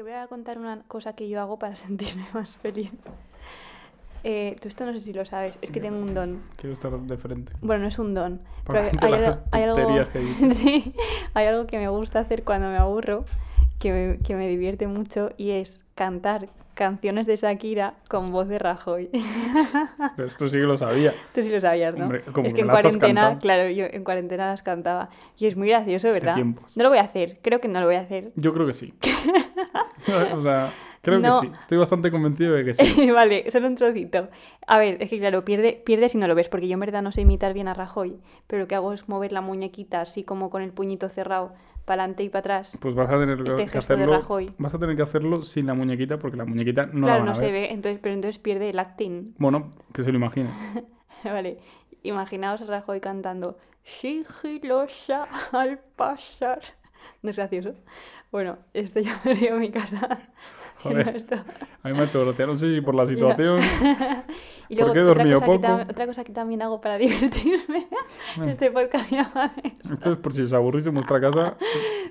Que voy a contar una cosa que yo hago para sentirme más feliz. Eh, tú esto no sé si lo sabes, es que tengo un don. Quiero estar de frente. Bueno, no es un don, pero hay, las algo- hay algo, tonterías que dices. sí, hay algo que me gusta hacer cuando me aburro, que me, que me divierte mucho, y es cantar canciones de Shakira con voz de Rajoy. Pero esto sí que lo sabía. Tú sí lo sabías, ¿no? Hombre, como es que en cuarentena, claro, yo en cuarentena las cantaba. Y es muy gracioso, ¿verdad? No lo voy a hacer, creo que no lo voy a hacer. Yo creo que sí. o sea, creo No. que sí. Estoy bastante convencido de que sí. vale, solo un trocito. A ver, es que claro, pierde, pierde si no lo ves, porque yo en verdad no sé imitar bien a Rajoy, pero lo que hago es mover la muñequita así como con el puñito cerrado, para adelante y para atrás. Pues vas a tener que, Este que hacerlo. Vas a tener que hacerlo sin la muñequita porque la muñequita no la claro, van no a se ver. ve, entonces, pero entonces pierde el acting. Bueno, que se lo imagine. vale, imaginaos a Rajoy cantando sigilosa al pasar. ¿No es gracioso? Bueno, esto ya me río en mi casa. Joder. No, esto- A mí me ha hecho gracia. No sé si por la situación. Y ¿Por luego, qué he otra dormido cosa que poco? tam- otra cosa que también hago para divertirme. Bueno. este podcast llama de- Esto es por si os aburrís en vuestra casa.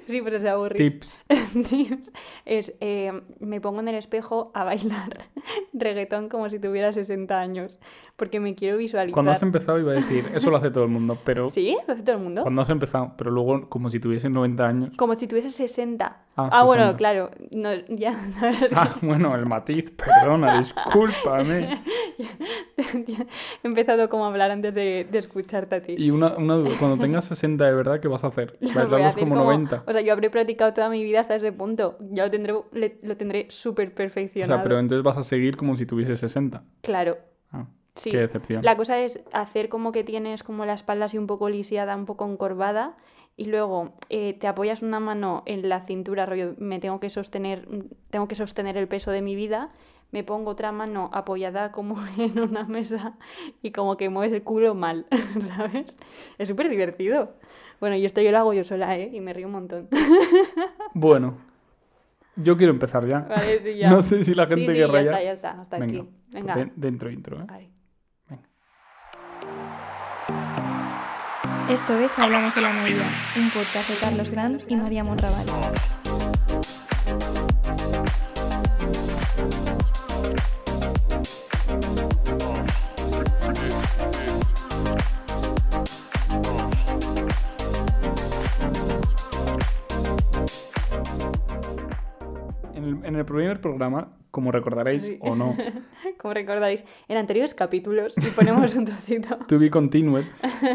Sí, pero se aburre. Tips. Tips. Es, eh, me pongo en el espejo a bailar reggaetón como si tuviera 60 años. Porque me quiero visualizar. Cuando has empezado iba a decir, eso lo hace todo el mundo, pero ¿Sí? ¿Lo hace todo el mundo? cuando has empezado, pero luego como si tuviesen 90 años. Como si tuviese 60. Ah, bueno, 60. claro. No, ya, Ah, bueno, el matiz, perdona, discúlpame. He empezado como a hablar antes de, de escucharte a ti. Y una, una duda, cuando tengas 60 de verdad, ¿qué vas a hacer? ¿Bailarlos hacer como 90? O sea, yo habré practicado toda mi vida hasta ese punto. Ya lo tendré, le- lo tendré súper O perfeccionado. sea, pero entonces vas a seguir como si tuviese 60. Claro. Ah, Sí. qué decepción. La cosa es hacer como que tienes como la espalda así un poco lisiada, un poco encorvada, y luego eh, te apoyas una mano en la cintura, rollo, me tengo que sostener, tengo que sostener el peso de mi vida, me pongo otra mano apoyada como en una mesa y como que mueves el culo mal, ¿sabes? Es súper divertido. Bueno, y esto yo lo hago yo sola, ¿eh? Y me río un montón. Bueno, yo quiero empezar ya. Vale, sí, ya. No sé si la Sí, gente sí, querrá ya ya. está, ya está, hasta Venga, aquí. Venga. de- dentro intro, ¿eh? Vale. Esto es Hablamos de la Movida, un podcast de Carlos Grant y María Monraval. En el, primer programa, como recordaréis Sí. o no, Como recordáis, en anteriores capítulos, y ponemos un trocito. to be continued,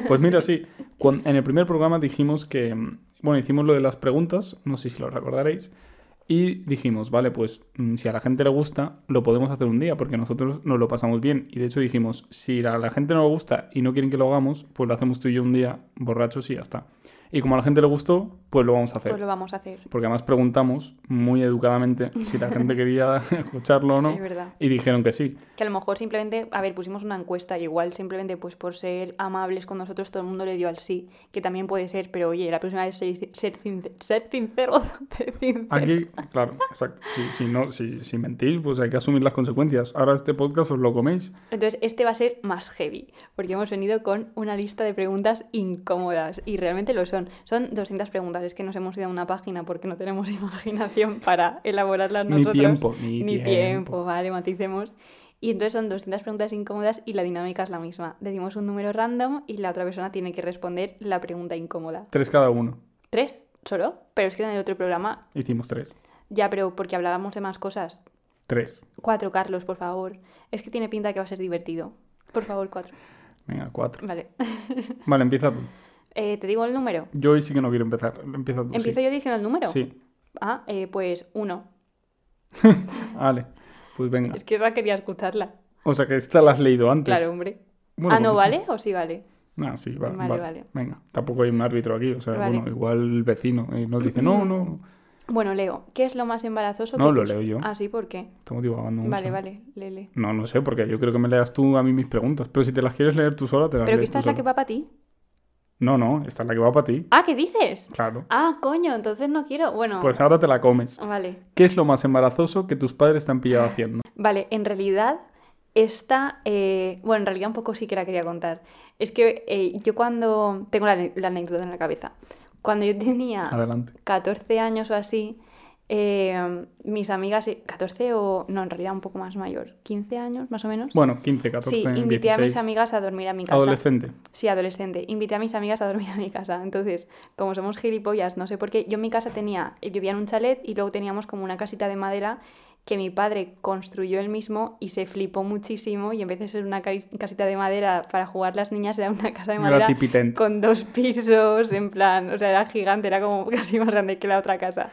pues mira, sí, cuan- en el primer programa dijimos que, bueno, hicimos lo de las preguntas, no sé si lo recordaréis, y dijimos, vale, pues mm, si a la gente le gusta, lo podemos hacer un día, porque nosotros nos lo pasamos bien. Y de hecho dijimos, si a la gente no le gusta y no quieren que lo hagamos, pues lo hacemos tú y yo un día, borrachos y ya está. Y como a la gente le gustó, pues lo vamos a hacer. Pues lo vamos a hacer. Porque además preguntamos muy educadamente si la gente quería escucharlo o no. Es verdad. Y dijeron que sí. Que a lo mejor simplemente, a ver, pusimos una encuesta y igual simplemente pues por ser amables con nosotros todo el mundo le dio al sí, que también puede ser, pero oye, la próxima vez ser, ser, sincero. Aquí, claro, exacto. Si, si no, si, si mentís, pues hay que asumir las consecuencias. Ahora este podcast os lo coméis. Entonces este va a ser más heavy, porque hemos venido con una lista de preguntas incómodas y realmente lo son. Son 200 preguntas, es que nos hemos ido a una página porque no tenemos imaginación para elaborarlas Ni nosotros. tiempo, ni tiempo. tiempo. vale, maticemos. Y entonces son 200 preguntas incómodas y la dinámica es la misma. Decimos un número random y la otra persona tiene que responder la pregunta incómoda. Tres cada uno. ¿Tres? ¿Solo? Pero es que en el otro programa, Hicimos tres. ya, pero porque hablábamos de más cosas. Tres. Cuatro, Carlos, por favor. Es que tiene pinta que va a ser divertido. Por favor, cuatro. Venga, cuatro. Vale. Vale, empieza tú. Eh, ¿Te digo el número? Yo hoy sí que no quiero empezar. Empieza tú. ¿Empiezo sí. yo diciendo el número? Sí. Ah, eh, pues uno. Vale. Pues venga. Es que esa quería escucharla. O sea que esta la has leído antes. Claro, hombre. Bueno, ah, ¿no pues- vale o sí vale? Ah, sí, va- Vale, vale, vale. Venga, tampoco hay un árbitro aquí. O sea, Vale. bueno, igual el vecino eh, nos dice, no, no, Bueno, Leo, ¿qué es lo más embarazoso No, que lo tus- leo yo. Ah, sí, ¿por qué? estamos divagando mucho. Vale, vale, lele. No, no sé, porque yo creo que me leas tú a mí mis preguntas. Pero si te las quieres leer tú sola, te las ¿Pero que esta es la que va para ti? No, no, esta es la que va para ti. Ah, ¿qué dices? Claro. Ah, coño, entonces no quiero. Bueno, Pues ahora te la comes. vale. ¿Qué es lo más embarazoso que tus padres te han pillado haciendo? Vale, en realidad, esta. eh, bueno, en realidad un poco sí que la quería contar. Es que eh, yo cuando. Tengo la, la anécdota en la cabeza. Cuando yo tenía Adelante. 14 años o así, eh, mis amigas, eh, 14 o no, en realidad un poco más mayor, 15 años más o menos. Bueno, 15, 14, sí, invité a mis 16. amigas a dormir a mi casa. Adolescente. Sí, adolescente. Invité a mis amigas a dormir a mi casa. Entonces, como somos gilipollas, no sé por qué, yo en mi casa tenía, eh, vivía en un chalet y luego teníamos como una casita de madera que mi padre construyó él mismo y se flipó muchísimo y en vez de ser una casita de madera para jugar las niñas era una casa de Era madera con dos pisos, en plan, o sea, era gigante, era como casi más grande que la otra casa.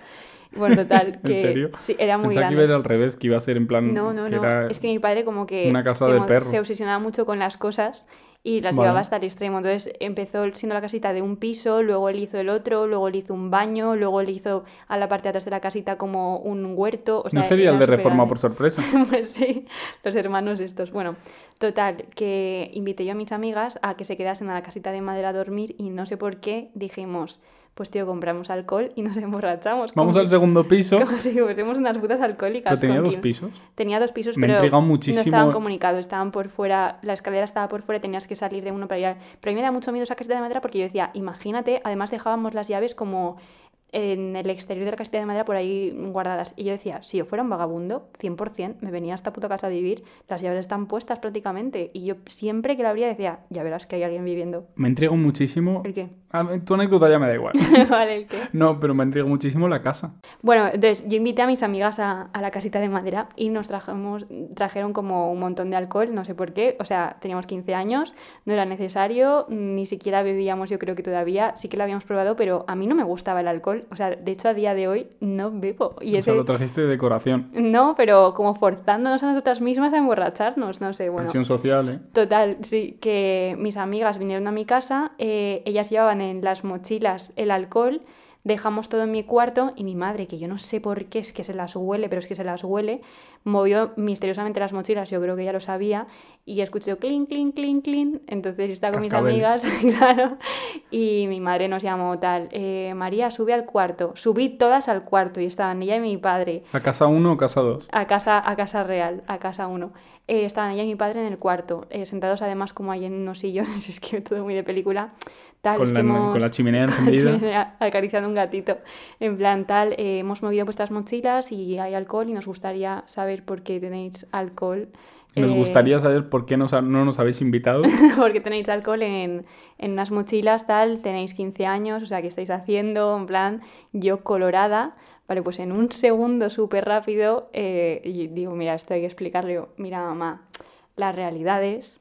Bueno, total, ¿En que serio? sí, era muy Pensaba que grande. iba a ir al revés, que iba a ser en plan. No, no, que no. era- Es que mi padre como que una casa se, de perro. se obsesionaba mucho con las cosas y las Vale. llevaba hasta el extremo. Entonces empezó siendo la casita de un piso, luego él hizo el otro, luego él hizo un baño, luego él hizo a la parte de atrás de la casita como un huerto. O sea, ¿No sería el de reforma por sorpresa? Pues sí, los hermanos estos. Bueno, total, que invité yo a mis amigas a que se quedasen a la casita de madera a dormir y no sé por qué dijimos, pues tío, compramos alcohol y nos emborrachamos. Vamos al si- segundo piso. Como si fuésemos unas putas alcohólicas. Pero tenía dos pisos. Tenía dos pisos, Me pero intrigado no muchísimo- estaban comunicados, estaban por fuera, la escalera estaba por fuera y tenías que salir de uno para ir Pero a mí me da mucho miedo esa casita de madera porque yo decía, imagínate, además dejábamos las llaves como en el exterior de la casita de madera por ahí guardadas. Y yo decía, si yo fuera un vagabundo, 100%, me venía a esta puta casa a vivir, las llaves están puestas prácticamente. Y yo siempre que la abría decía, ya verás que hay alguien viviendo. Me intriga muchísimo. ¿El qué? A tu anécdota ya me da igual. vale, ¿el qué? No, pero me intriga muchísimo la casa. Bueno, entonces yo invité a mis amigas a, a la casita de madera y nos trajimos, trajeron como un montón de alcohol, no sé por qué, o sea, teníamos 15 años, no era necesario, ni siquiera bebíamos, yo creo que todavía, sí que lo habíamos probado, pero a mí no me gustaba el alcohol, o sea, de hecho a día de hoy no bebo. Y O ese... sea, lo trajiste de decoración. No, pero como forzándonos a nosotras mismas a emborracharnos, no sé, bueno. Presión social, ¿eh? Total, sí, que mis amigas vinieron a mi casa, eh, ellas llevaban en las mochilas el alcohol, dejamos todo en mi cuarto y mi madre, que yo no sé por qué es que se las huele, pero es que se las huele, movió misteriosamente las mochilas, yo creo que ya lo sabía, y escuchó clink, clink, clink, clink, entonces estaba con mis amigas, claro, y mi madre nos llamó tal, eh, María, sube al cuarto, subí todas al cuarto y estaban ella y mi padre, ¿A casa 1 o casa 2? a casa, a casa real, a casa uno. Eh, estaban ella y mi padre en el cuarto, eh, sentados además como ahí en unos sillones, es que todo muy de película. Tal, es Con que la, hemos- con la chimenea encendida. acariciando un gatito. En plan, tal, eh, hemos movido vuestras mochilas y hay alcohol y nos gustaría saber por qué tenéis alcohol. Nos eh, gustaría saber por qué nos ha- no nos habéis invitado. porque tenéis alcohol en, en unas mochilas, tal, tenéis 15 años, o sea, ¿qué estáis haciendo? En plan, yo colorada, vale, pues en un segundo súper rápido, eh, y digo, mira, esto hay que explicarle, mira, mamá, la realidad es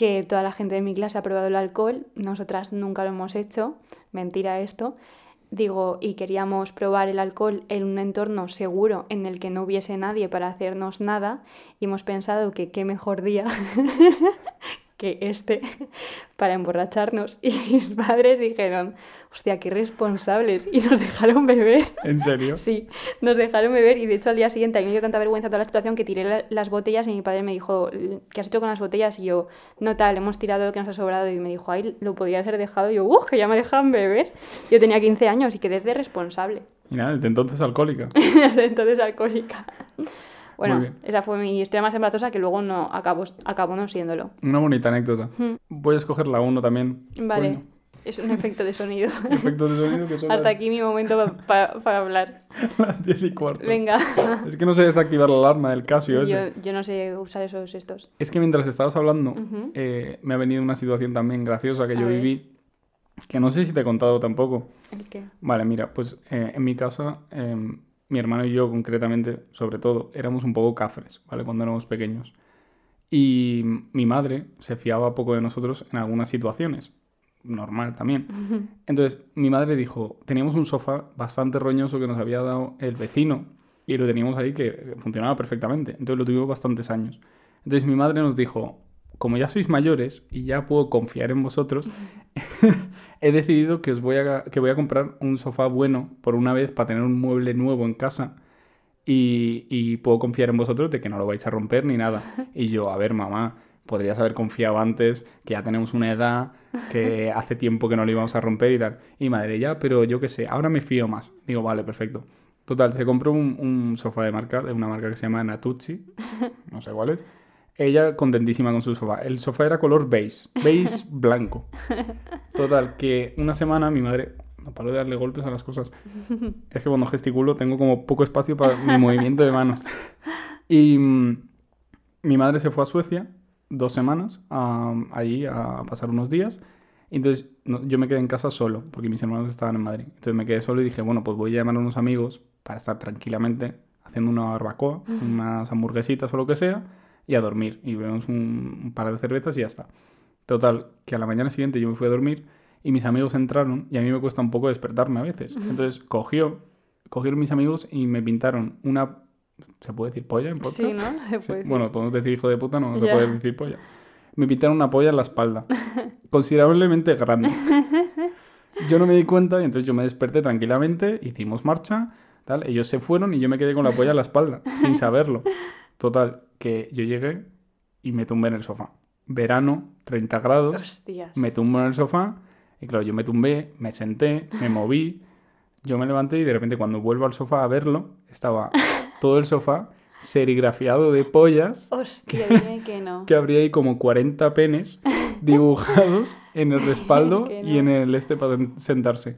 que toda la gente de mi clase ha probado el alcohol, nosotras nunca lo hemos hecho, mentira esto. Digo, y queríamos probar el alcohol en un entorno seguro en el que no hubiese nadie para hacernos nada y hemos pensado que qué mejor día que este para emborracharnos. Y mis padres dijeron, hostia, qué responsables. Y nos dejaron beber. ¿En serio? Sí, nos dejaron beber y de hecho al día siguiente a mí me dio tanta vergüenza toda la situación que tiré la- las botellas y mi padre me dijo, ¿qué has hecho con las botellas? Y yo, no tal, hemos tirado lo que nos ha sobrado y me dijo, ay, lo podrías haber dejado. Y yo, uff, que ya me dejan beber. Yo tenía 15 años y quedé de responsable. Y nada, desde entonces alcohólica. Desde entonces alcohólica. Bueno, esa fue mi historia más embarazosa que luego no acabó, acabó no siéndolo. Una bonita anécdota. Voy a escoger la 1 también. Vale, es un efecto de sonido. Efectos de sonido que Hasta las- aquí mi momento pa- pa- para hablar. las 10 y cuarto. Venga. Es que no sé desactivar la alarma del Casio ese. Yo, yo no sé usar esos estos. Es que mientras estabas hablando, Ujú. eh, me ha venido una situación también graciosa que A yo ver. viví, que no sé si te he contado tampoco. ¿El qué? Vale, mira, pues eh, en mi casa, em, mi hermano y yo concretamente, sobre todo, éramos un poco cafres, ¿vale? Cuando éramos pequeños. Y mi madre se fiaba poco de nosotros en algunas situaciones. Normal también. Entonces, mi madre dijo, teníamos un sofá bastante roñoso que nos había dado el vecino y lo teníamos ahí que funcionaba perfectamente. Entonces lo tuvimos bastantes años. Entonces mi madre nos dijo, como ya sois mayores y ya puedo confiar en vosotros, he decidido que os voy a, que voy a comprar un sofá bueno por una vez para tener un mueble nuevo en casa y, y puedo confiar en vosotros de que no lo vais a romper ni nada. Y yo, a ver, mamá, podrías haber confiado antes, que ya tenemos una edad, que hace tiempo que no lo íbamos a romper y tal. Y madre, ya, pero yo qué sé, ahora me fío más. Digo, vale, perfecto. Total, se compró un, un sofá de marca, de una marca que se llama Natuzzi, no sé cuál es. Ella contentísima con su sofá. El sofá era color beige, beige blanco. Total, que una semana mi madre no paro de darle golpes a las cosas. es que cuando gesticulo tengo como poco espacio para mi movimiento de manos. Y mm, mi madre se fue a Suecia dos semanas allí a pasar unos días. Entonces no- yo me quedé en casa solo, porque mis hermanos estaban en Madrid. Entonces me quedé solo y dije, bueno, pues voy a llamar a unos amigos para estar tranquilamente haciendo una barbacoa, unas hamburguesitas o lo que sea, y a dormir. Y bebemos un, un par de cervezas y ya está. Total, que a la mañana siguiente yo me fui a dormir y mis amigos entraron y a mí me cuesta un poco despertarme a veces. Entonces cogió, cogieron mis amigos y me pintaron una... ¿Se puede decir polla en podcast? Sí, ¿no? Se Sí, puede decir. Bueno, podemos decir hijo de puta, no se puede decir polla. Me pintaron una polla en la espalda, considerablemente grande. Yo no me di cuenta y entonces yo me desperté tranquilamente, hicimos marcha, tal. Ellos se fueron y yo me quedé con la polla en la espalda, sin saberlo. Total, que yo llegué y me tumbé en el sofá. Verano, 30 grados, Hostias. me tumbo en el sofá y claro, yo me tumbé, me senté, me moví, yo me levanté y de repente cuando vuelvo al sofá a verlo, estaba todo el sofá serigrafiado de pollas Hostia, dime que no. que habría ahí como 40 penes dibujados en el respaldo Que y no. en el este para sentarse.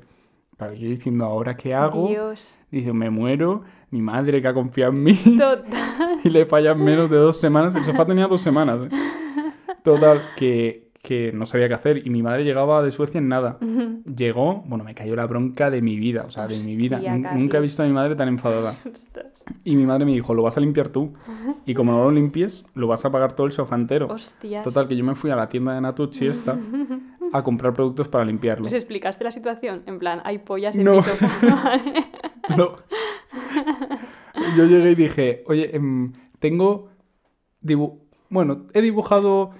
Claro, yo diciendo, ¿ahora qué hago? Dios. Dice, me muero, mi madre que ha confiado en mí Total. y le fallan menos de dos semanas. El sofá tenía dos semanas. ¿eh? Total, que, que no sabía qué hacer. Y mi madre llegaba de Suecia en nada. Llegó, bueno, me cayó la bronca de mi vida, o sea, de mi vida. N-. Nunca he visto a mi madre tan enfadada. Y mi madre me dijo, lo vas a limpiar tú. Y como no lo limpies, lo vas a pagar todo el sofá entero. Hostias. Total, que yo me fui a la tienda de Natucci esta a comprar productos para limpiarlo. ¿Les explicaste la situación? En plan, hay pollas en No. mi sofá. Pero yo llegué y dije, oye, em, tengo... dibu- Bueno, he dibujado...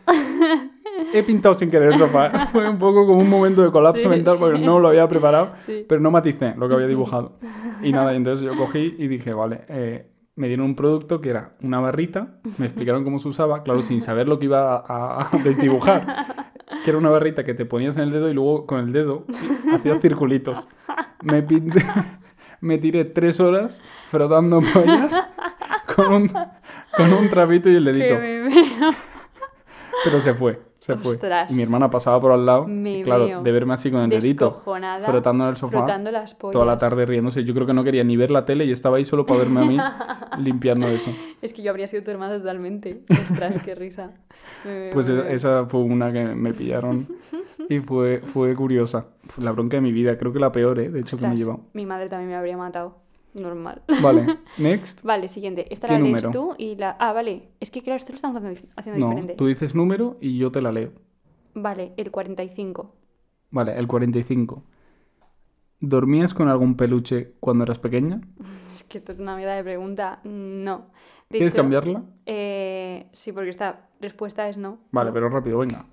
He pintado sin querer el sofá. Fue un poco como un momento de colapso Sí, mental porque sí. no lo había preparado, Sí. pero no maticé lo que había dibujado. Y nada, y entonces yo cogí y dije, vale, eh, me dieron un producto que era una barrita, me explicaron cómo se usaba, claro, sin saber lo que iba a, a desdibujar. Que era una barrita que te ponías en el dedo y luego con el dedo hacías circulitos. Me, pinté- me tiré tres horas frotando pollas con un, con un trapito y el dedito. Veo. Pero se fue, se fue. Ostras. Y mi hermana pasaba por al lado. Y claro, de verme así con el dedito frotando en el sofá frotando las toda la tarde riéndose. Yo creo que no quería ni ver la tele y estaba ahí solo para verme a mí limpiando eso. Es que yo habría sido tu hermana totalmente. Ostras, qué risa. Me Pues me e- veo. esa fue una que me pillaron y fue, fue curiosa. Fue la bronca de mi vida, creo que la peor, ¿eh? de hecho, que me he Ostras, llevado. Mi madre también me habría matado. Normal. Vale, next. Vale, siguiente. Esta ¿Qué la lees número? tú y la... Ah, vale. Es que claro, esto lo estamos haciendo, No, diferente. tú dices número y yo te la leo. Vale, el 45. Vale, el 45. ¿Dormías con algún peluche cuando eras pequeña? Es que esto es una mierda de pregunta. No. De ¿Quieres hecho, cambiarla? eh, sí, porque esta respuesta es no. Vale, pero rápido, venga.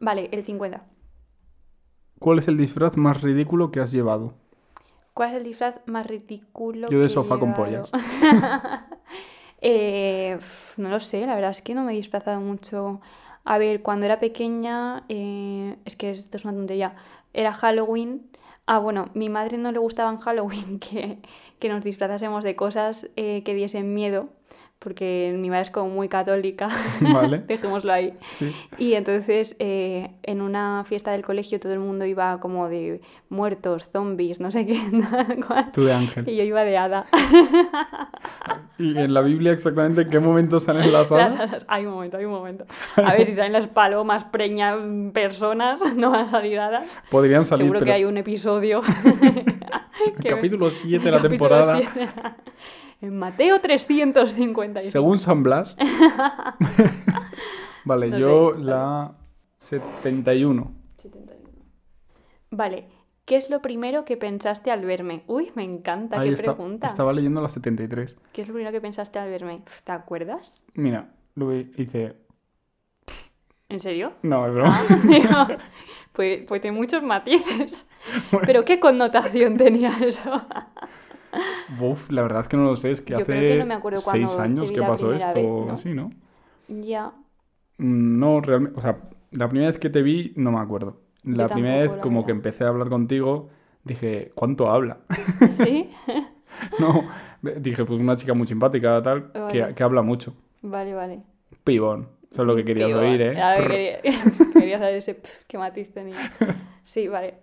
Vale, el 50. ¿Cuál es el disfraz más ridículo que has llevado? ¿Cuál es el disfraz más ridículo Yo de que he sofá con llevado? pollas. Eh, no lo sé, la verdad es que no me he disfrazado mucho. A ver, cuando era pequeña, eh, es que esto es una tontería, era Halloween. Ah, bueno, mi madre no le gustaba en Halloween que, que nos disfrazásemos de cosas eh, que diesen miedo, porque mi madre es como muy católica, Vale. dejémoslo ahí. Sí. Y entonces eh, en una fiesta del colegio todo el mundo iba como de muertos, zombies, no sé qué. Tú de ángel. Y yo iba de hada. ¿Y en la Biblia exactamente en qué momento salen las Las hadas? hadas- Hay un momento, hay un momento. A ver si salen las palomas, preñas, personas, no van a salir hadas. Podrían salir, Seguro pero que hay un episodio. que- capítulo 7 de la temporada, siete. En Mateo 355. según San Blas. vale, No yo sé, la 71. 71. Vale. ¿Qué es lo primero que pensaste al verme? Uy, me encanta, Ahí qué está, pregunta. estaba leyendo la 73. ¿Qué es lo primero que pensaste al verme? ¿Te acuerdas? Mira, luego hice... ¿En serio? No, es broma. Ah, pues, pues tiene muchos matices. Pero ¿qué connotación tenía eso? Uf, la verdad es que no lo sé, es que Yo hace creo que no me acuerdo cuando seis años que pasó esto, vez, o ¿no? así, ¿no? ya. Mm, No, realmente, o sea, la primera vez que te vi no me acuerdo. La Yo primera tampoco, vez la como verdad. que empecé a hablar contigo, dije, ¿cuánto habla? ¿Sí? no, dije, pues una chica muy simpática, tal, que, Vale. que habla mucho. Vale, vale. Pibón, eso es lo que querías oír, ¿eh? quería, quería saber ese pf, qué matiz tenía. Sí, vale.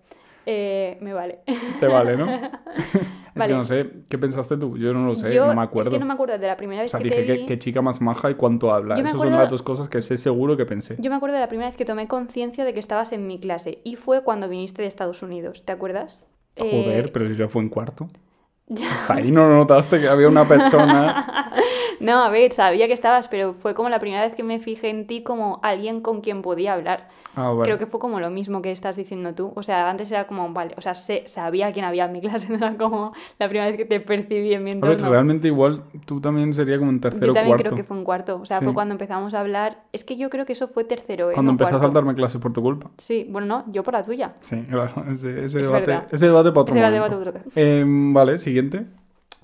Eh, me vale. Te vale, ¿no? es que no sé, ¿qué pensaste tú? Yo no lo sé, Yo no me acuerdo. Es que no me acuerdo de la primera O vez sea, que dije, te ¿qué, vi. qué chica más maja y cuánto habla. Esas son las dos cosas que sé seguro que pensé. Yo me acuerdo de la primera vez que tomé conciencia de que estabas en mi clase y fue cuando viniste de Estados Unidos, ¿te acuerdas? Joder, Eh, pero si ya fue en cuarto. ya. Hasta ahí no notaste que había una persona. No, a ver, sabía que estabas, pero fue como la primera vez que me fijé en ti como alguien con quien podía hablar. Ah, vale. Creo que fue como lo mismo que estás diciendo tú. O sea, antes era como, vale, o sea, sé- sabía quién había en mi clase, no era como la primera vez que te percibí en mi A ver, entorno. realmente igual tú también sería como en tercero Yo o también cuarto. creo que fue un cuarto. O sea, Sí. fue cuando empezamos a hablar. Es que yo creo que eso fue tercero, ¿eh? Cuando no empezó a cuarto. saltarme clases por tu culpa. Sí, bueno, no, yo por la tuya. Sí, claro. Ese, ese Es debate, verdad. ese debate para otro Ese momento. debate otro que- Em, vale, siguiente.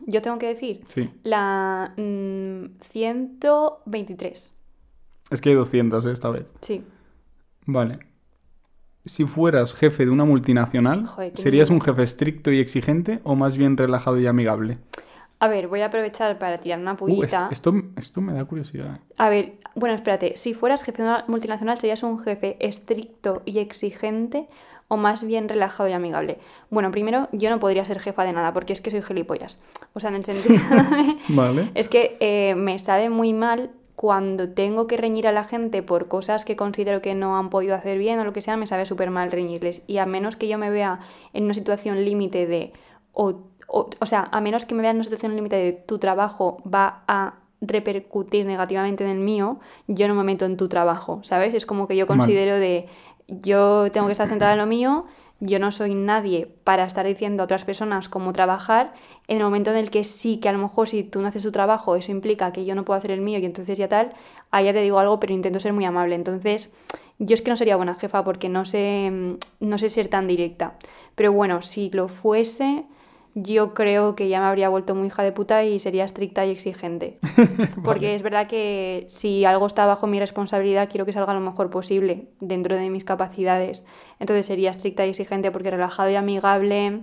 Yo tengo que decir Sí. la mm, 123. Es que hay 200 eh, esta vez. Sí. Vale. Si fueras jefe de una multinacional, Joder, ¿serías un jefe estricto y exigente o más bien relajado y amigable? A ver, voy a aprovechar para tirar una Uh, pullita. est- esto, esto me da curiosidad. eh. A ver, bueno, espérate. Si fueras jefe de una multinacional, ¿serías un jefe estricto y exigente o más bien relajado y amigable? Bueno, primero, yo no podría ser jefa de nada porque es que soy gilipollas. O sea, en el sentido de... Vale. Es que eh, me sabe muy mal cuando tengo que reñir a la gente por cosas que considero que no han podido hacer bien o lo que sea, me sabe súper mal reñirles. Y a menos que yo me vea en una situación límite de... O, o, o sea, a menos que me vea en una situación límite de tu trabajo va a repercutir negativamente en el mío, yo no me meto en tu trabajo, ¿sabes? Es como que yo Vale. considero de... Yo tengo que estar centrada en lo mío, yo no soy nadie para estar diciendo a otras personas cómo trabajar, en el momento en el que sí, que a lo mejor si tú no haces tu trabajo, eso implica que yo no puedo hacer el mío y entonces ya tal, ya te digo algo, pero intento ser muy amable. Entonces, yo es que no sería buena jefa porque no sé, mm, no sé ser tan directa. Pero bueno, si lo fuese, yo creo que ya me habría vuelto muy hija de puta y sería estricta y exigente. Porque es verdad que si algo está bajo mi responsabilidad, quiero que salga lo mejor posible dentro de mis capacidades. Entonces sería estricta y exigente porque relajado y amigable.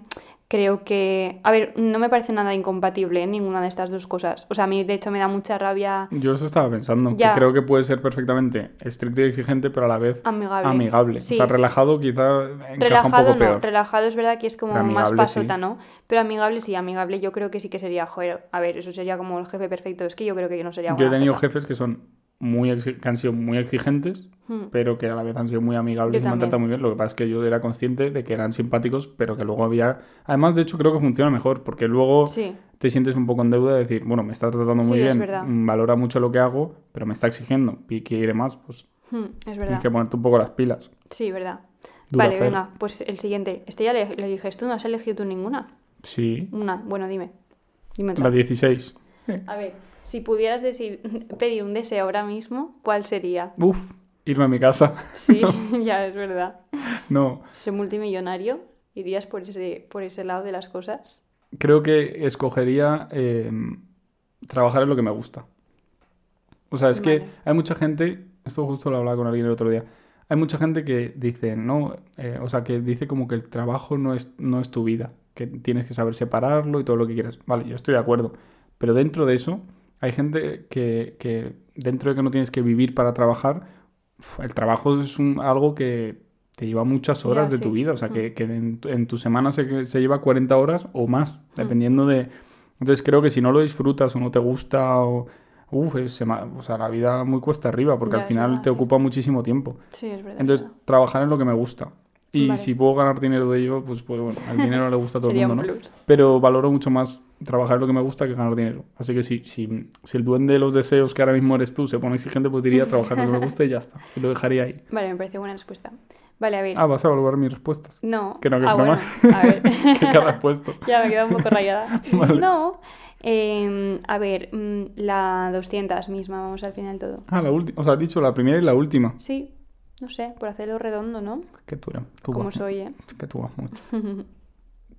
Creo que, a ver, no me parece nada incompatible ¿eh? ninguna de estas dos cosas. O sea, a mí de hecho me da mucha rabia Yo eso estaba pensando, Ya. que creo que puede ser perfectamente estricto y exigente, pero a la vez amigable. amigable. Sí. O sea, relajado quizá encaja un Relajado poco no, peor. relajado es verdad que es como más pasota, sí. ¿no? Pero amigable sí, amigable yo creo que sí que sería, joder, a ver, eso sería como el jefe perfecto. Es que yo creo que yo no sería Yo he tenido jefa. jefes que son muy que han sido muy exigentes, Hmm. pero que a la vez han sido muy amigables Yo y me han tratado muy bien. Lo que pasa es que yo era consciente de que eran simpáticos, pero que luego había... Además, de hecho, creo que funciona mejor, porque luego Sí, te sientes un poco en deuda de decir, bueno, me está tratando muy Sí, bien, mm, valora mucho lo que hago, pero me está exigiendo y quiere más, pues Hmm, es tienes verdad. que ponerte un poco las pilas. Sí, verdad. Dura vale, hacer. venga, pues el siguiente. Este ya le, le eliges tú, ¿no has elegido tú ninguna? Sí, Una, bueno, dime. Dime otra. la 16. A ver, si pudieras decir, pedir un deseo ahora mismo, ¿cuál sería? Uf, irme a mi casa. Sí, ya es verdad. No, ¿Ser multimillonario? ¿Irías por ese, por ese lado de las cosas? creo que escogería eh, trabajar en lo que me gusta. O sea, es que hay mucha gente, esto justo lo hablaba con alguien el otro día, hay mucha gente que dice, no, eh, o sea, que dice como que el trabajo no es, no es tu vida, que tienes que saber separarlo y todo lo que quieras. Vale, yo estoy de acuerdo, pero dentro de eso hay gente que, que dentro de que no tienes que vivir para trabajar, el trabajo es un- algo que te lleva muchas horas Ya, de tu vida, o sea, Mm. que, que en, tu- en tu semana se, se lleva 40 horas o más, Mm. dependiendo de... Entonces creo que si no lo disfrutas o no te gusta o... Uf, es sema- o sea, la vida muy cuesta arriba porque Ya, al final verdad, te sí. ocupa muchísimo tiempo. Sí, es verdad. es Entonces, verdad. trabajar en lo que me gusta. Y Vale. si puedo ganar dinero de ello, pues, pues bueno, al dinero le gusta a todo el mundo, un ¿no? Pero valoro mucho más trabajar lo que me gusta que ganar dinero. Así que si, si, si el duende de los deseos que ahora mismo eres tú se pone exigente, pues diría trabajar lo que me gusta y ya está. Y lo dejaría ahí. Vale, me parece buena respuesta. Vale, a ver. Ah, vas a evaluar mis respuestas. no. que no, que ah, bueno. A ver. ¿Qué has puesto? ya me queda un poco rayada. Vale. No. Em, a ver, mm, la 200 misma, vamos al final todo. Ah, la última. O sea, has dicho la primera y la última. Sí, no sé, por hacerlo redondo, ¿no? Que tú, tú Como soy, ¿eh? Que tú vas mucho.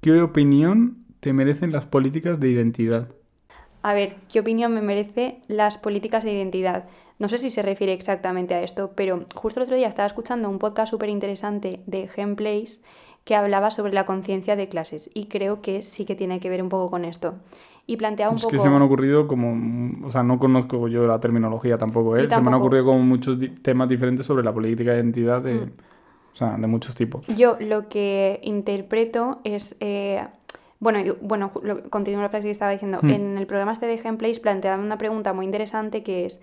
¿Qué opinión te merecen las políticas de identidad? A ver, ¿qué opinión me merece las políticas de identidad? No sé si se refiere exactamente a esto, pero justo el otro día estaba escuchando un podcast súper interesante de Gameplays que hablaba sobre la conciencia de clases y creo que sí que tiene que ver un poco con esto. Y planteaba un Es poco... que se me han ocurrido como, o sea, no conozco yo la terminología tampoco, ¿eh? Se me han ocurrido como muchos temas diferentes sobre la política de identidad de, Mm. O sea, de muchos tipos. Yo lo que interpreto es... eh, bueno, yo- bueno, lo- continúo la frase que estaba diciendo. Hmm. En el programa este de Gameplays planteaban una pregunta muy interesante que es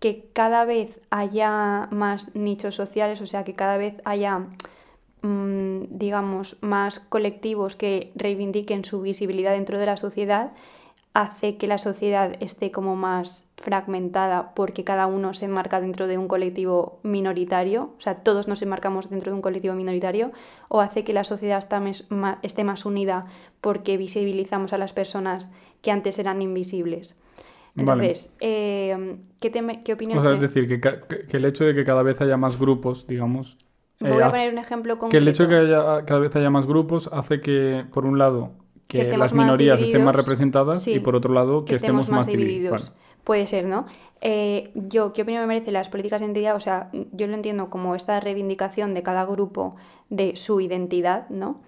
que cada vez haya más nichos sociales, o sea, que cada vez haya, mm, digamos, más colectivos que reivindiquen su visibilidad dentro de la sociedad, hace que la sociedad esté como más fragmentada porque cada uno se enmarca dentro de un colectivo minoritario, o sea, todos nos enmarcamos dentro de un colectivo minoritario, o hace que la sociedad esté más unida porque visibilizamos a las personas que antes eran invisibles. Vale. Entonces, eh, ¿qué, te- qué opinión O sea, es decir, que, el hecho de que cada vez haya más grupos, digamos... eh, Voy a hace- poner un ejemplo concreto. que el hecho de que haya, cada vez haya más grupos hace que, por un lado, que, las minorías estén más representadas y por otro lado, que, estemos, más divididos. divididos. Vale. Puede ser, ¿no? Eh, yo, ¿qué opinión me merecen las políticas de identidad? O sea, yo lo entiendo como esta reivindicación de cada grupo de su identidad, ¿no?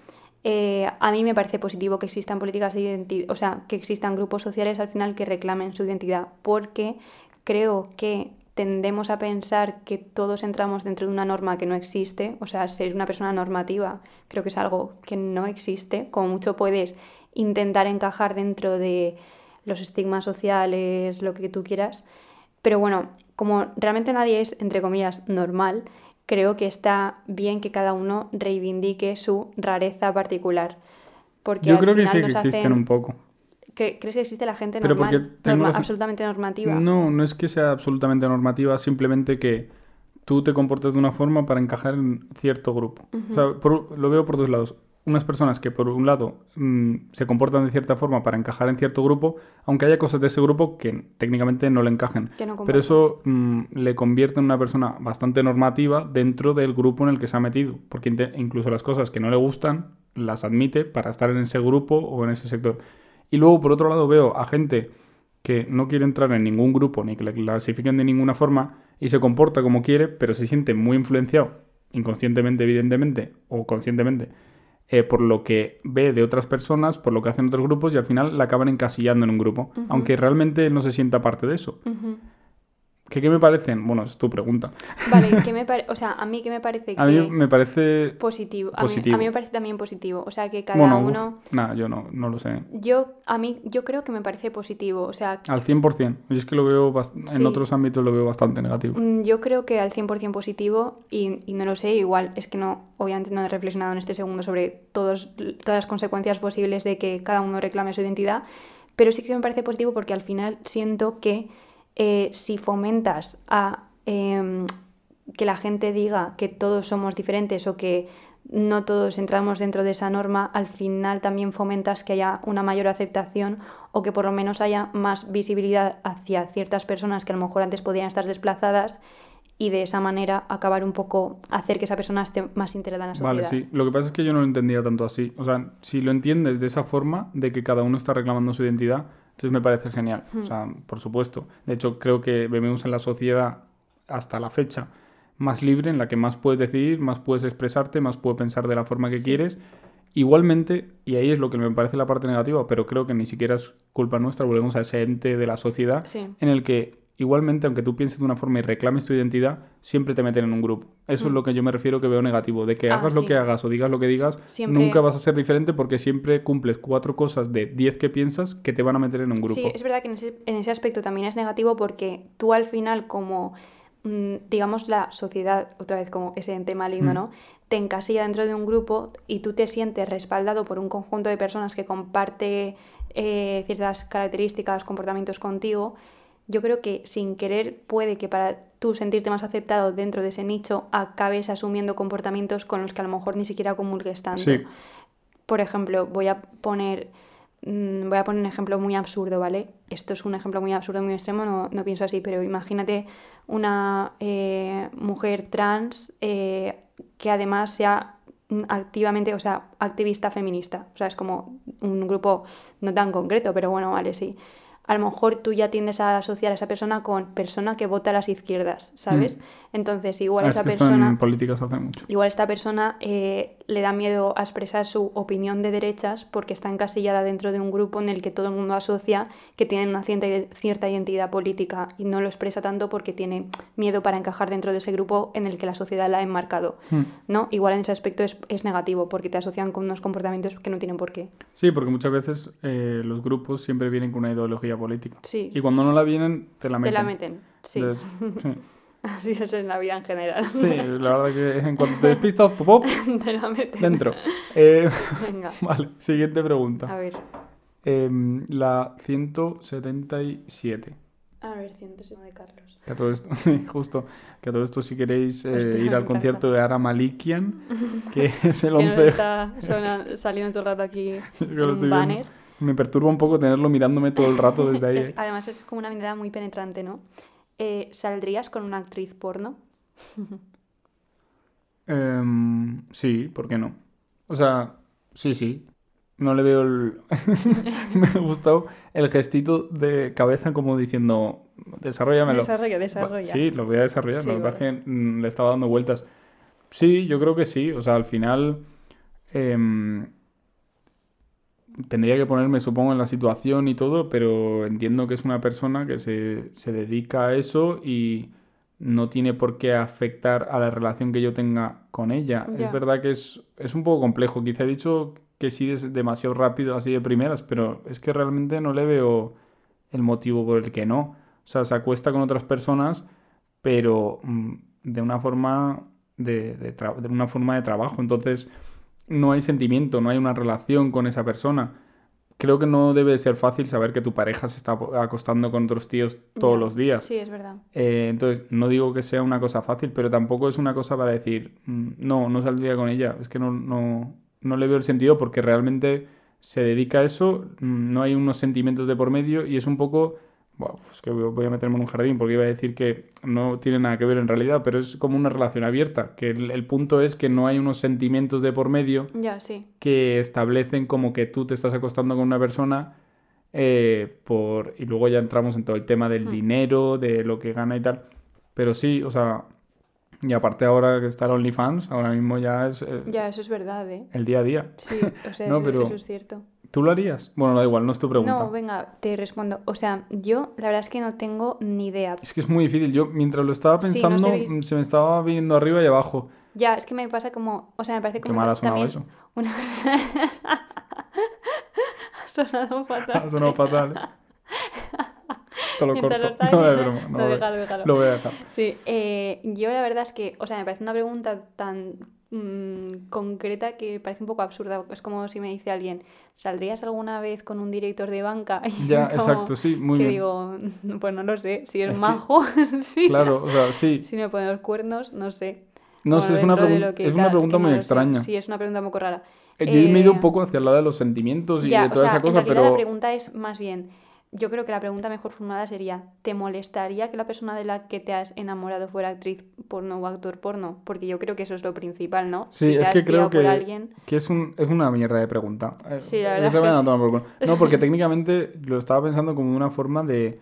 Eh, a mí me parece positivo que existan políticas de identidad, o sea, que existan grupos sociales al final que reclamen su identidad, porque creo que tendemos a pensar que todos entramos dentro de una norma que no existe, o sea, ser una persona normativa creo que es algo que no existe, como mucho puedes intentar encajar dentro de los estigmas sociales, lo que tú quieras, pero bueno, como realmente nadie es, entre comillas, normal, creo que está bien que cada uno reivindique su rareza particular. Porque Yo al creo que sí que existen hacen- un poco. ¿Cre- ¿Crees que existe la gente Pero normal, porque norma- absolutamente normativa? No, no es que sea absolutamente normativa, simplemente que tú te comportas de una forma para encajar en cierto grupo. O sea, por- lo veo por dos lados. Unas personas que por un lado mm, se comportan de cierta forma para encajar en cierto grupo, aunque haya cosas de ese grupo que técnicamente no le encajen. No Pero eso mm, le convierte en una persona bastante normativa dentro del grupo en el que se ha metido. Porque incluso las cosas que no le gustan las admite para estar en ese grupo o en ese sector. Y luego, por otro lado, veo a gente que no quiere entrar en ningún grupo ni que le clasifiquen de ninguna forma y se comporta como quiere, pero se siente muy influenciado, inconscientemente, evidentemente, o conscientemente, eh, por lo que ve de otras personas, por lo que hacen otros grupos y al final la acaban encasillando en un grupo, aunque realmente no se sienta parte de eso. ¿Qué, qué me parecen? Bueno, es tu pregunta. Vale, ¿qué me o sea, a mí que me parece A mí me parece... positivo. A, positivo. Mí, a mí me parece también positivo. O sea, que cada bueno, uno... nada, yo no, no lo sé. Yo, a mí, yo creo que me parece positivo. O sea, Al 100%. Yo es que lo veo, bast- Sí. en otros ámbitos lo veo bastante negativo. mm, yo creo que al 100% positivo y, y no lo sé, igual es que no, obviamente no he reflexionado en este segundo sobre todos, todas las consecuencias posibles de que cada uno reclame su identidad, pero sí que me parece positivo porque al final siento que eh, si fomentas a em, que la gente diga que todos somos diferentes o que no todos entramos dentro de esa norma, al final también fomentas que haya una mayor aceptación o que por lo menos haya más visibilidad hacia ciertas personas que a lo mejor antes podían estar desplazadas y de esa manera acabar un poco, hacer que esa persona esté más integrada en la sociedad. Vale, sí. Lo que pasa es que yo no lo entendía tanto así. O sea, si lo entiendes de esa forma, de que cada uno está reclamando su identidad, entonces me parece genial. O sea, por supuesto. De hecho, creo que vivimos en la sociedad hasta la fecha más libre, en la que más puedes decidir, más puedes expresarte, más puedes pensar de la forma que quieres. Igualmente, y ahí es lo que me parece la parte negativa, pero creo que ni siquiera es culpa nuestra, volvemos a ese ente de la sociedad Sí. en el que igualmente, aunque tú pienses de una forma y reclames tu identidad, siempre te meten en un grupo. Eso es lo que yo me refiero que veo negativo, de que Mm. Ah, hagas lo que hagas o digas lo que digas, Siempre- nunca vas a ser diferente porque siempre cumples cuatro cosas de diez que piensas que te van a meter en un grupo. Sí, es verdad que en ese, en ese aspecto también es negativo porque tú al final como, mm, digamos, la sociedad, otra vez como ese ente maligno, Mm. ¿no? Te encasilla dentro de un grupo y tú te sientes respaldado por un conjunto de personas que comparte eh, ciertas características, comportamientos contigo. Yo creo que sin querer puede que para tú sentirte más aceptado dentro de ese nicho acabes asumiendo comportamientos con los que a lo mejor ni siquiera comulgues tanto. Sí. Por ejemplo, voy a poner mm, voy a poner un ejemplo muy absurdo, ¿vale? Esto es un ejemplo muy absurdo, muy extremo, no, no pienso así, pero imagínate una eh, mujer trans eh, que además sea activamente, o sea, activista feminista. O sea, es como un grupo no tan concreto, pero bueno, vale, sí. A lo mejor tú ya tiendes a asociar a esa persona con persona que vota a las izquierdas, ¿sabes? Entonces, igual Ah, es esa que esto persona... en política se hace mucho. Igual esta persona eh, le da miedo a expresar su opinión de derechas porque está encasillada dentro de un grupo en el que todo el mundo asocia que tienen una cierta, cierta identidad política y no lo expresa tanto porque tiene miedo para encajar dentro de ese grupo en el que la sociedad la ha enmarcado. Hmm. ¿no? Igual en ese aspecto es, es negativo porque te asocian con unos comportamientos que no tienen por qué. Sí, porque muchas veces eh, los grupos siempre vienen con una ideología política. Sí, Y cuando no la vienen, te la te meten. la meten. Sí, Entonces, sí. así es en la vida en general. Sí, la verdad que en cuanto te despistas, pop, pop, te la meten. dentro. Eh, Venga, vale, siguiente a pregunta. ver. Em, la 177. A ver, 101 de Carlos. Que a todo esto, sí, justo. Que a todo esto, si queréis eh, Hostia, ir al encanta. concierto de Ara Malikian, que es el Que nos 11. está sona- saliendo todo el rato aquí Sí, que un estoy viendo. Me perturba un poco tenerlo mirándome todo el rato desde ahí. Es- eh. además es como una mirada muy penetrante, ¿no? Eh, ¿Saldrías con una actriz porno? Em, sí, ¿por qué no? O sea, sí, sí. No le veo el... Me ha gustado el gestito de cabeza como diciendo, desarrollamelo. Desarrolla, desarrolla. Sí, lo voy a desarrollar. Sí, lo que pasa es que mm, le estaba dando vueltas. Sí, yo creo que sí. O sea, al final em, tendría que ponerme, supongo, en la situación y todo, pero entiendo que es una persona que se, se dedica a eso y no tiene por qué afectar a la relación que yo tenga con ella. Es verdad que es, es un poco complejo. Quizá he dicho que sí es demasiado rápido así de primeras, pero es que realmente no le veo el motivo por el que no. O sea, se acuesta con otras personas, pero mm, de una forma de, de una forma de trabajo. Entonces, no hay sentimiento, no hay una relación con esa persona. Creo que no debe ser fácil saber que tu pareja se está acostando con otros tíos todos los días. Sí, es verdad. Eh, entonces, no digo que sea una cosa fácil, pero tampoco es una cosa para decir, "Mm, no, no saldría con ella. Es que no, no, no le veo el sentido porque realmente se dedica a eso, mm, no hay unos sentimientos de por medio y es un poco... Es que voy a meterme en un jardín porque iba a decir que no tiene nada que ver en realidad, pero es como una relación abierta, que el, el punto es que no hay unos sentimientos de por medio Ya, sí. que establecen como que tú te estás acostando con una persona eh, por y luego ya entramos en todo el tema del Hmm. dinero, de lo que gana y tal. Pero sí, o sea, y aparte ahora que está el OnlyFans, ahora mismo ya es eh, Ya, eso es verdad, ¿eh? el día a día. Sí, o sea, No, pero- eso es cierto. ¿Tú lo harías? Bueno, da igual, no es tu pregunta. No, venga, te respondo. O sea, yo la verdad es que no tengo ni idea. Es que es muy difícil. Yo mientras lo estaba Sí, no pensando, sé, mm, se me estaba viniendo arriba y abajo. Ya, es que me pasa como, o sea, me parece Qué como mal ha sonado también eso. una... ha sonado fatal. Ha sonado fatal. Te lo corto. estaba No, es broma. No, No, lo- déjalo, déjalo. lo voy a dejar. Sí, eh, yo la verdad es que, o sea, me parece una pregunta tan mm, concreta que parece un poco absurda. Es como si me dice alguien, ¿saldrías alguna vez con un director de banca? Y Ya, como exacto, sí, muy que bien. digo, pues no lo sé, si es, Es que- majo, sí. Claro, o sea, sí. Si me pone los cuernos, no sé. No Bueno, sé, es una, que es una tal, pregunta que no muy sé. extraña. Sí, es una pregunta un poco rara. Eh, Yo me he ido un Eh, poco hacia el lado de los sentimientos y Ya, de o toda sea, esa cosa, en pero la pregunta es más bien, yo creo que la pregunta mejor formulada sería, ¿te molestaría que la persona de la que te has enamorado fuera actriz porno o actor porno? Porque yo creo que eso es lo principal, ¿no? sí, Si es que creo que, alguien... que es, un, es una mierda de pregunta. Eh, Sí, la esa verdad que sí. No, porque técnicamente lo estaba pensando como una forma de...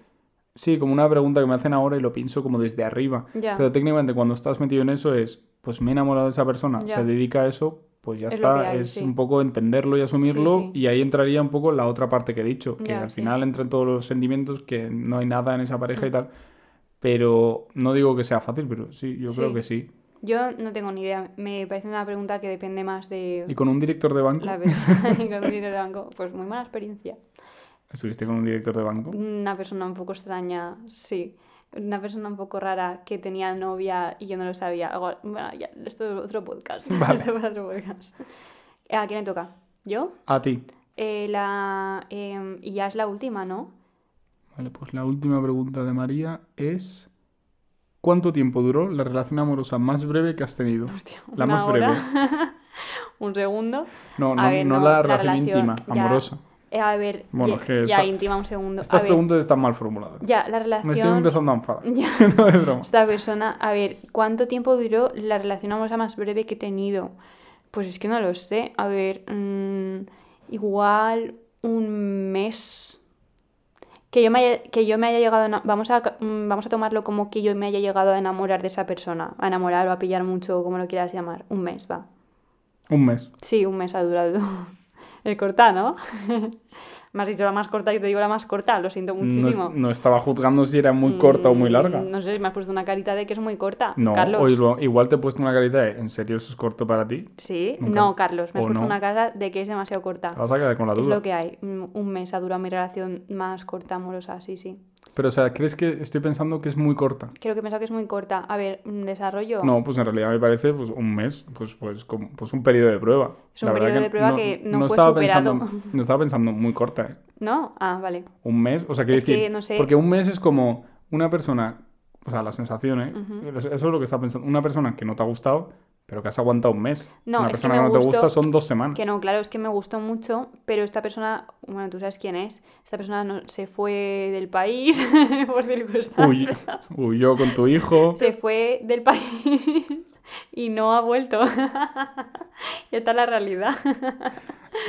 Sí, como una pregunta que me hacen ahora y lo pienso como desde arriba. Ya, Pero técnicamente cuando estás metido en eso es, pues me he enamorado de esa persona, Ya. se dedica a eso, pues ya Es está. hay, es sí. un poco entenderlo y asumirlo sí. y ahí entraría un poco la otra parte que he dicho, que Ya, al sí. final entran todos los sentimientos, que no hay nada en esa pareja y Mm. tal. Pero no digo que sea fácil, pero sí, yo creo Sí. que sí. yo no tengo ni idea. Me parece una pregunta que depende más de Y con un director de banco, la persona y con un director de banco. Pues muy mala experiencia. estuviste con un director de banco. Una persona un poco extraña, sí. Una persona un poco rara que tenía novia y yo no lo sabía. Bueno, ya, esto es otro podcast. Vale. esto es otro podcast. ¿A quién le toca? ¿Yo? A ti. Eh, la, em, y ya es la última, ¿no? Vale, pues la última pregunta de María es... ¿Cuánto tiempo duró la relación amorosa más breve que has tenido? Hostia, La más breve. un segundo. No, no, ver, no no, la la relación relación, íntima, ya. Eh, a ver, Bueno, ya, es que ya esta- íntima un segundo. Estas a ver, preguntas están mal formuladas. ya, la Me estoy relación... empezando a enfadar. Ya. no es broma. Esta persona, a ver, ¿cuánto tiempo duró la relación amorosa más breve que he tenido? Pues es que no lo sé. A ver, mm, igual un mes. Que yo me haya, que yo me haya llegado a... Vamos a, mm, vamos a tomarlo como que yo me haya llegado a enamorar de esa persona. A enamorar o a pillar mucho, como lo quieras llamar. Un mes, va. Un mes. Sí, un mes ha durado el corta, ¿no? me has dicho la más corta, yo te digo la más corta, lo siento es- muchísimo. no estaba juzgando si era muy corta o muy larga. Mm, No sé, me has puesto una carita de que es muy corta. No, Carlos. o igual- te he puesto una carita de ¿en serio eso es corto para ti? Sí, Nunca. no, Carlos, me has ¿O puesto no? una cara de que es demasiado corta. Te vas a quedar con la Es duda. lo que hay. Mm, Un mes ha durado mi relación más corta, amorosa, sí, sí. Pero, o sea, ¿crees que estoy pensando que es muy corta? Creo que he pensado que es muy corta. A ver, mm, desarrollo. No, pues en realidad me parece pues, un mes, pues, pues, como, pues un periodo de prueba. Es un periodo de prueba que no fue estaba superado. Pensando, no estaba pensando muy corta, ¿eh? ¿No? Ah, vale. Un mes, o sea, quiero Es que, decir, no sé. porque un mes es como una persona, o sea, la sensación, ¿eh? Eso es lo que estaba pensando. Una persona que no te ha gustado, pero que has aguantado un mes. No, una es que persona me que no te gusta son dos semanas. Que no, claro, es que me gustó mucho, pero esta persona, bueno, tú sabes quién es. Esta persona no, se fue del país por circunstancias. Uy, huyó con tu hijo. Se fue del país y no ha vuelto. y esta es la realidad.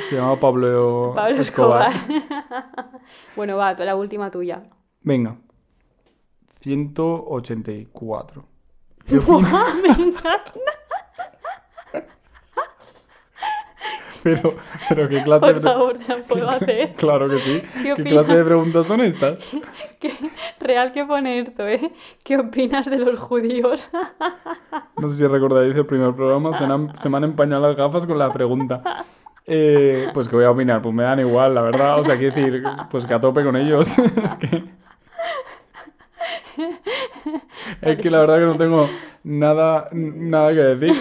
Se llama Pablo, Pablo Escobar. bueno, va, la última tuya. Venga. 184. ¿Qué opinas? Me encanta. Pero, pero qué clase Por de... favor, puedo hacer. Claro que sí. ¿Qué clase de preguntas son estas? ¿Qué- Real que pone esto, ¿eh? ¿Qué opinas de los judíos? No sé si recordáis el primer programa, se, han- se me han empañado las gafas con la pregunta. Eh, pues que voy a opinar, pues me dan igual, la verdad. O sea, quiero decir, pues que a tope con ellos. es que. Es que la verdad que no tengo nada, nada que decir.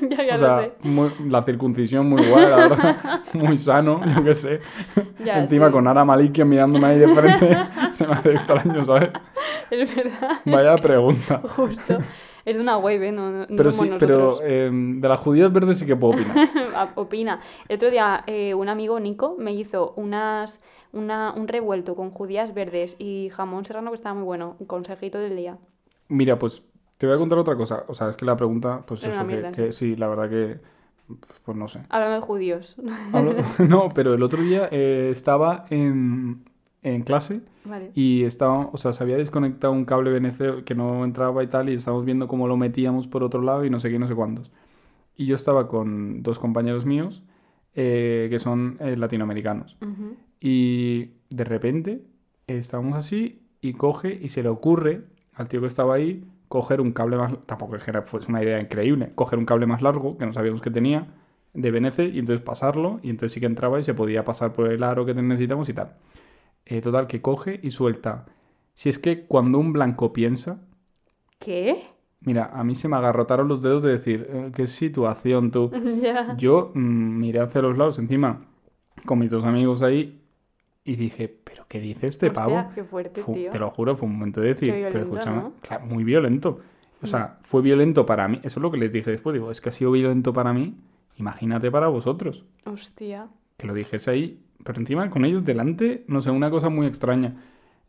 ya, ya o lo sea, sé. muy- la circuncisión muy guay, la verdad. Muy sano, yo qué sé. Ya, Encima sí. con Ara Malikia mirándome ahí de frente, se me hace extraño, ¿sabes? Es verdad. Vaya pregunta. Justo. Es de una web, ¿eh? No, no, Pero sí, pero nosotros. eh, de las judías verdes sí que puedo opinar. Ah, Opina. El otro día eh, un amigo, Nico, me hizo unas, una, un revuelto con judías verdes y jamón serrano que estaba muy bueno. Un consejito del día. Mira, pues te voy a contar otra cosa. O sea, es que la pregunta, pues eso, que, sí, la verdad que, pues no sé. Hablando de judíos. Hablo- no, pero el otro día eh, estaba en, en clase vale. y estaba, o sea, se había desconectado un cable BNC que no entraba y tal, y estábamos viendo cómo lo metíamos por otro lado y no sé qué, no sé cuántos. Y yo estaba con dos compañeros míos eh, que son eh, latinoamericanos. Y de repente estábamos así y coge y se le ocurre al tío que estaba ahí coger un cable más... Tampoco es que era- fuese una idea increíble. Coger un cable más largo que no sabíamos que tenía de BNC y entonces pasarlo y entonces sí que entraba y se podía pasar por el aro que necesitamos y tal. Eh, total, que coge y suelta. Si es que cuando un blanco piensa... ¿Qué? Mira, a mí se me agarrotaron los dedos de decir, eh, qué situación tú. Yo mm, miré hacia los lados encima con mis dos amigos ahí y dije, ¿pero qué dice este Hostia, pavo? qué fuerte, Fu- tío. te lo juro, fue un momento de decir, pero escúchame, ¿no? claro, muy violento. O sea, fue violento para mí, eso es lo que les dije después, digo, es que ha sido violento para mí, imagínate para vosotros, Hostia. que lo dijese ahí, pero encima con ellos delante, no sé, una cosa muy extraña,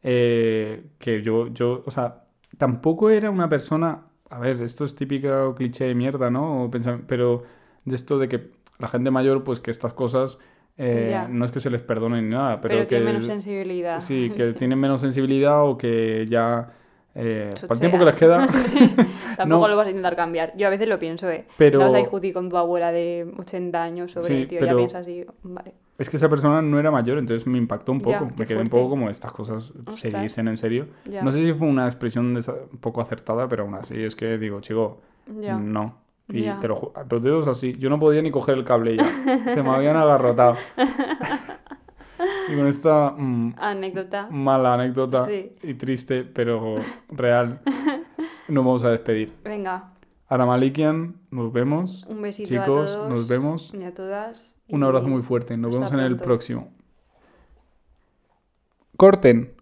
eh, que yo, yo, o sea, tampoco era una persona, a ver, esto es típico cliché de mierda, ¿no? Pensar- pero de esto de que la gente mayor, pues que estas cosas, eh, no es que se les perdone ni nada, pero, Pero, que... tiene menos sensibilidad. Sí, que tienen menos sensibilidad o que ya... eh, para el tiempo que les queda... Sí, Tampoco No. lo vas a intentar cambiar. Yo a veces lo pienso, ¿eh? Pero- No vas a discutir con tu abuela de 80 años sobre, Sí, tío, pero- ya piensas así, vale. Es que esa persona no era mayor, entonces me impactó un poco. Ya, me quedé un fuerte. poco como estas cosas se Ostras. dicen en serio. Ya. No sé si fue una expresión un poco acertada, pero aún así es que digo, chico, Ya. no. Y te lo ju- los dedos así. Yo no podía ni coger el cable ya. Se me habían agarrotado. y con esta mm, Anécdota. mala anécdota Sí. y triste, pero real, nos vamos a despedir. Venga, Ara Malikian, nos vemos. un besito Chicos, a todos. nos vemos. Y a todas. Un abrazo muy fuerte. Nos vemos en el próximo. Corten.